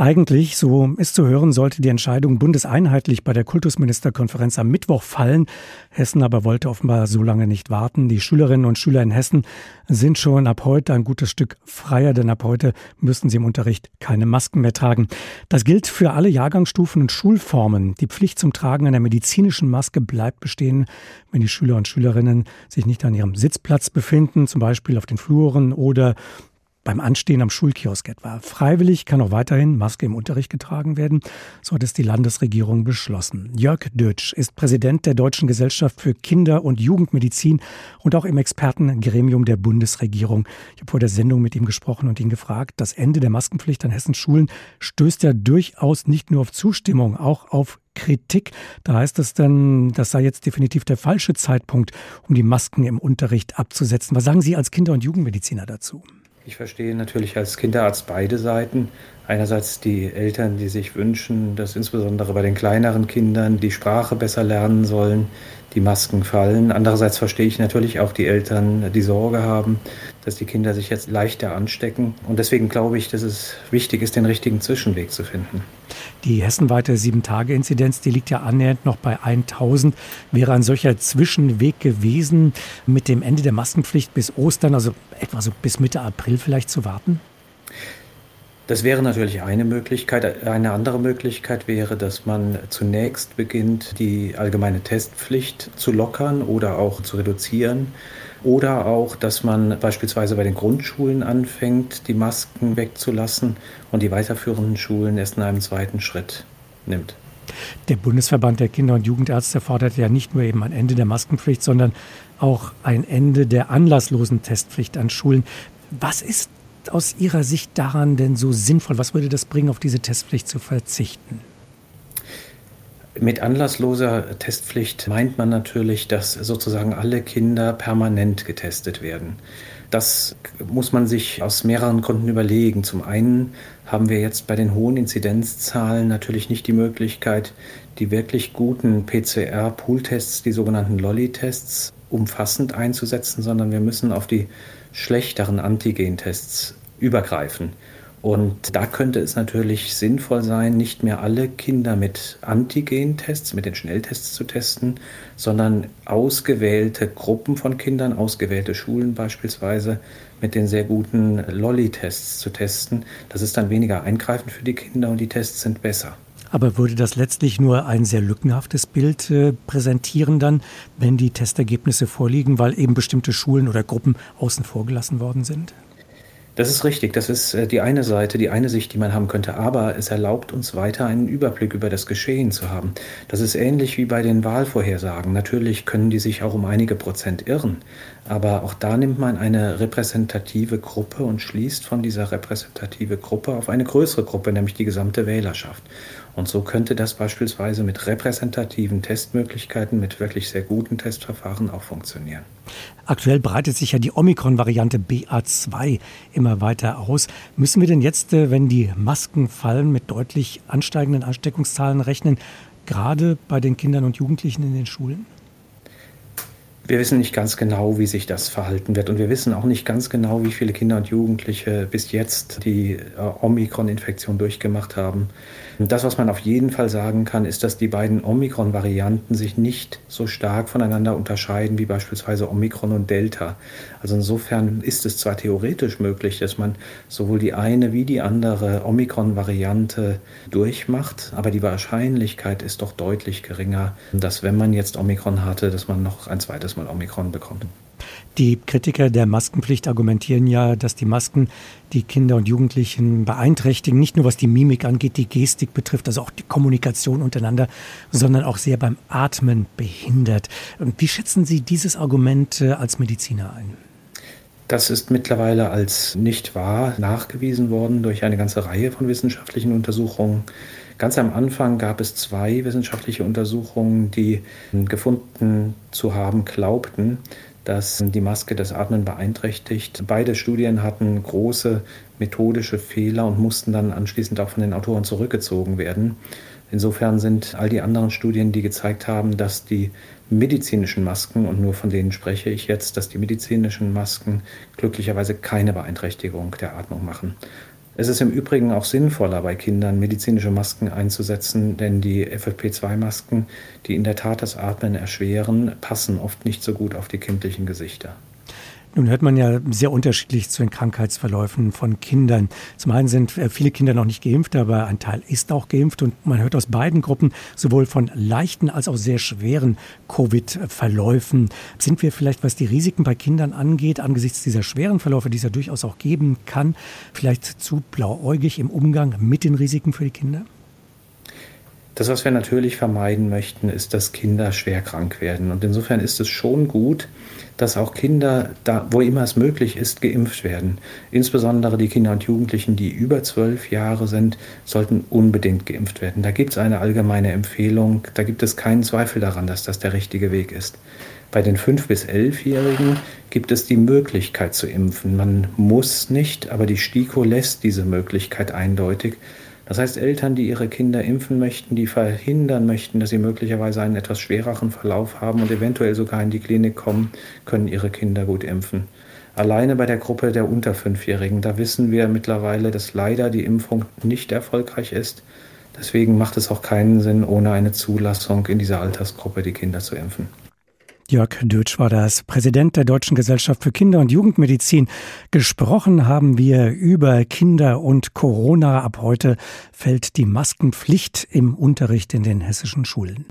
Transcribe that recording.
Eigentlich, so ist zu hören, sollte die Entscheidung bundeseinheitlich bei der Kultusministerkonferenz am Mittwoch fallen. Hessen aber wollte offenbar so lange nicht warten. Die Schülerinnen und Schüler in Hessen sind schon ab heute ein gutes Stück freier, denn ab heute müssen sie im Unterricht keine Masken mehr tragen. Das gilt für alle Jahrgangsstufen und Schulformen. Die Pflicht zum Tragen einer medizinischen Maske bleibt bestehen, wenn die Schüler und Schülerinnen sich nicht an ihrem Sitzplatz befinden, zum Beispiel auf den Fluren oder beim Anstehen am Schulkiosk etwa. Freiwillig kann auch weiterhin Maske im Unterricht getragen werden. So hat es die Landesregierung beschlossen. Jörg Dötsch ist Präsident der Deutschen Gesellschaft für Kinder- und Jugendmedizin und auch im Expertengremium der Bundesregierung. Ich habe vor der Sendung mit ihm gesprochen und ihn gefragt, das Ende der Maskenpflicht an Hessens Schulen stößt ja durchaus nicht nur auf Zustimmung, auch auf Kritik. Da heißt es dann, das sei jetzt definitiv der falsche Zeitpunkt, um die Masken im Unterricht abzusetzen. Was sagen Sie als Kinder- und Jugendmediziner dazu? Ich verstehe natürlich als Kinderarzt beide Seiten. Einerseits die Eltern, die sich wünschen, dass insbesondere bei den kleineren Kindern die Sprache besser lernen sollen, die Masken fallen. Andererseits verstehe ich natürlich auch die Eltern, die Sorge haben, dass die Kinder sich jetzt leichter anstecken. Und deswegen glaube ich, dass es wichtig ist, den richtigen Zwischenweg zu finden. Die hessenweite 7-Tage-Inzidenz, die liegt ja annähernd noch bei 1000. Wäre ein solcher Zwischenweg gewesen, mit dem Ende der Maskenpflicht bis Ostern, also etwa so bis Mitte April vielleicht zu warten? Das wäre natürlich eine Möglichkeit. Eine andere Möglichkeit wäre, dass man zunächst beginnt, die allgemeine Testpflicht zu lockern oder auch zu reduzieren. Oder auch, dass man beispielsweise bei den Grundschulen anfängt, die Masken wegzulassen und die weiterführenden Schulen erst in einem zweiten Schritt nimmt. Der Bundesverband der Kinder- und Jugendärzte fordert ja nicht nur eben ein Ende der Maskenpflicht, sondern auch ein Ende der anlasslosen Testpflicht an Schulen. Was ist aus Ihrer Sicht daran denn so sinnvoll? Was würde das bringen, auf diese Testpflicht zu verzichten? Mit anlassloser Testpflicht meint man natürlich, dass sozusagen alle Kinder permanent getestet werden. Das muss man sich aus mehreren Gründen überlegen. Zum einen haben wir jetzt bei den hohen Inzidenzzahlen natürlich nicht die Möglichkeit, die wirklich guten PCR-Pool-Tests, die sogenannten Lolly-Tests, umfassend einzusetzen, sondern wir müssen auf die schlechteren Antigentests übergreifen. Und da könnte es natürlich sinnvoll sein, nicht mehr alle Kinder mit Antigentests, mit den Schnelltests zu testen, sondern ausgewählte Gruppen von Kindern, ausgewählte Schulen beispielsweise, mit den sehr guten Lolly-Tests zu testen. Das ist dann weniger eingreifend für die Kinder und die Tests sind besser. Aber würde das letztlich nur ein sehr lückenhaftes Bild äh, präsentieren dann, wenn die Testergebnisse vorliegen, weil eben bestimmte Schulen oder Gruppen außen vor gelassen worden sind? Das ist richtig, das ist äh, die eine Seite, die eine Sicht, die man haben könnte, aber es erlaubt uns weiter einen Überblick über das Geschehen zu haben. Das ist ähnlich wie bei den Wahlvorhersagen. Natürlich können die sich auch um einige Prozent irren, aber auch da nimmt man eine repräsentative Gruppe und schließt von dieser repräsentative Gruppe auf eine größere Gruppe, nämlich die gesamte Wählerschaft. Und so könnte das beispielsweise mit repräsentativen Testmöglichkeiten, mit wirklich sehr guten Testverfahren auch funktionieren. Aktuell breitet sich ja die Omikron-Variante BA2 immer weiter aus. Müssen wir denn jetzt, äh, wenn die Masken fallen, mit deutlich ansteigenden Ansteckungszahlen rechnen, gerade bei den Kindern und Jugendlichen in den Schulen? Wir wissen nicht ganz genau, wie sich das verhalten wird. Und wir wissen auch nicht ganz genau, wie viele Kinder und Jugendliche bis jetzt die äh, Omikron-Infektion durchgemacht haben. Das, was man auf jeden Fall sagen kann, ist, dass die beiden Omikron-Varianten sich nicht so stark voneinander unterscheiden wie beispielsweise Omikron und Delta. Also insofern ist es zwar theoretisch möglich, dass man sowohl die eine wie die andere Omikron-Variante durchmacht, aber die Wahrscheinlichkeit ist doch deutlich geringer, dass wenn man jetzt Omikron hatte, dass man noch ein zweites Mal Omikron bekommt. Die Kritiker der Maskenpflicht argumentieren ja, dass die Masken die Kinder und Jugendlichen beeinträchtigen, nicht nur was die Mimik angeht, die Gestik betrifft, also auch die Kommunikation untereinander, sondern auch sehr beim Atmen behindert. Wie schätzen Sie dieses Argument äh, als Mediziner ein? Das ist mittlerweile als nicht wahr nachgewiesen worden durch eine ganze Reihe von wissenschaftlichen Untersuchungen. Ganz am Anfang gab es zwei wissenschaftliche Untersuchungen, die gefunden zu haben glaubten, dass die Maske das Atmen beeinträchtigt. Beide Studien hatten große methodische Fehler und mussten dann anschließend auch von den Autoren zurückgezogen werden. Insofern sind all die anderen Studien, die gezeigt haben, dass die medizinischen Masken, und nur von denen spreche ich jetzt, dass die medizinischen Masken glücklicherweise keine Beeinträchtigung der Atmung machen. Es ist im Übrigen auch sinnvoller, bei Kindern medizinische Masken einzusetzen, denn die FFP2-Masken, die in der Tat das Atmen erschweren, passen oft nicht so gut auf die kindlichen Gesichter. Nun hört man ja sehr unterschiedlich zu den Krankheitsverläufen von Kindern. Zum einen sind äh, viele Kinder noch nicht geimpft, aber ein Teil ist auch geimpft und man hört aus beiden Gruppen sowohl von leichten als auch sehr schweren Covid-Verläufen. Sind wir vielleicht, was die Risiken bei Kindern angeht, angesichts dieser schweren Verläufe, die es ja durchaus auch geben kann, vielleicht zu blauäugig im Umgang mit den Risiken für die Kinder? Das, was wir natürlich vermeiden möchten, ist, dass Kinder schwer krank werden. Und insofern ist es schon gut, dass auch Kinder, da, wo immer es möglich ist, geimpft werden. Insbesondere die Kinder und Jugendlichen, die über zwölf Jahre sind, sollten unbedingt geimpft werden. Da gibt es eine allgemeine Empfehlung. Da gibt es keinen Zweifel daran, dass das der richtige Weg ist. Bei den fünf bis elfjährigen gibt es die Möglichkeit zu impfen. Man muss nicht, aber die STIKO lässt diese Möglichkeit eindeutig. Das heißt, Eltern, die ihre Kinder impfen möchten, die verhindern möchten, dass sie möglicherweise einen etwas schwereren Verlauf haben und eventuell sogar in die Klinik kommen, können ihre Kinder gut impfen. Alleine bei der Gruppe der unter Fünfjährigen, da wissen wir mittlerweile, dass leider die Impfung nicht erfolgreich ist. Deswegen macht es auch keinen Sinn, ohne eine Zulassung in dieser Altersgruppe die Kinder zu impfen. Jörg Dötsch war das, Präsident der Deutschen Gesellschaft für Kinder- und Jugendmedizin. Gesprochen haben wir über Kinder und Corona. Ab heute fällt die Maskenpflicht im Unterricht in den hessischen Schulen.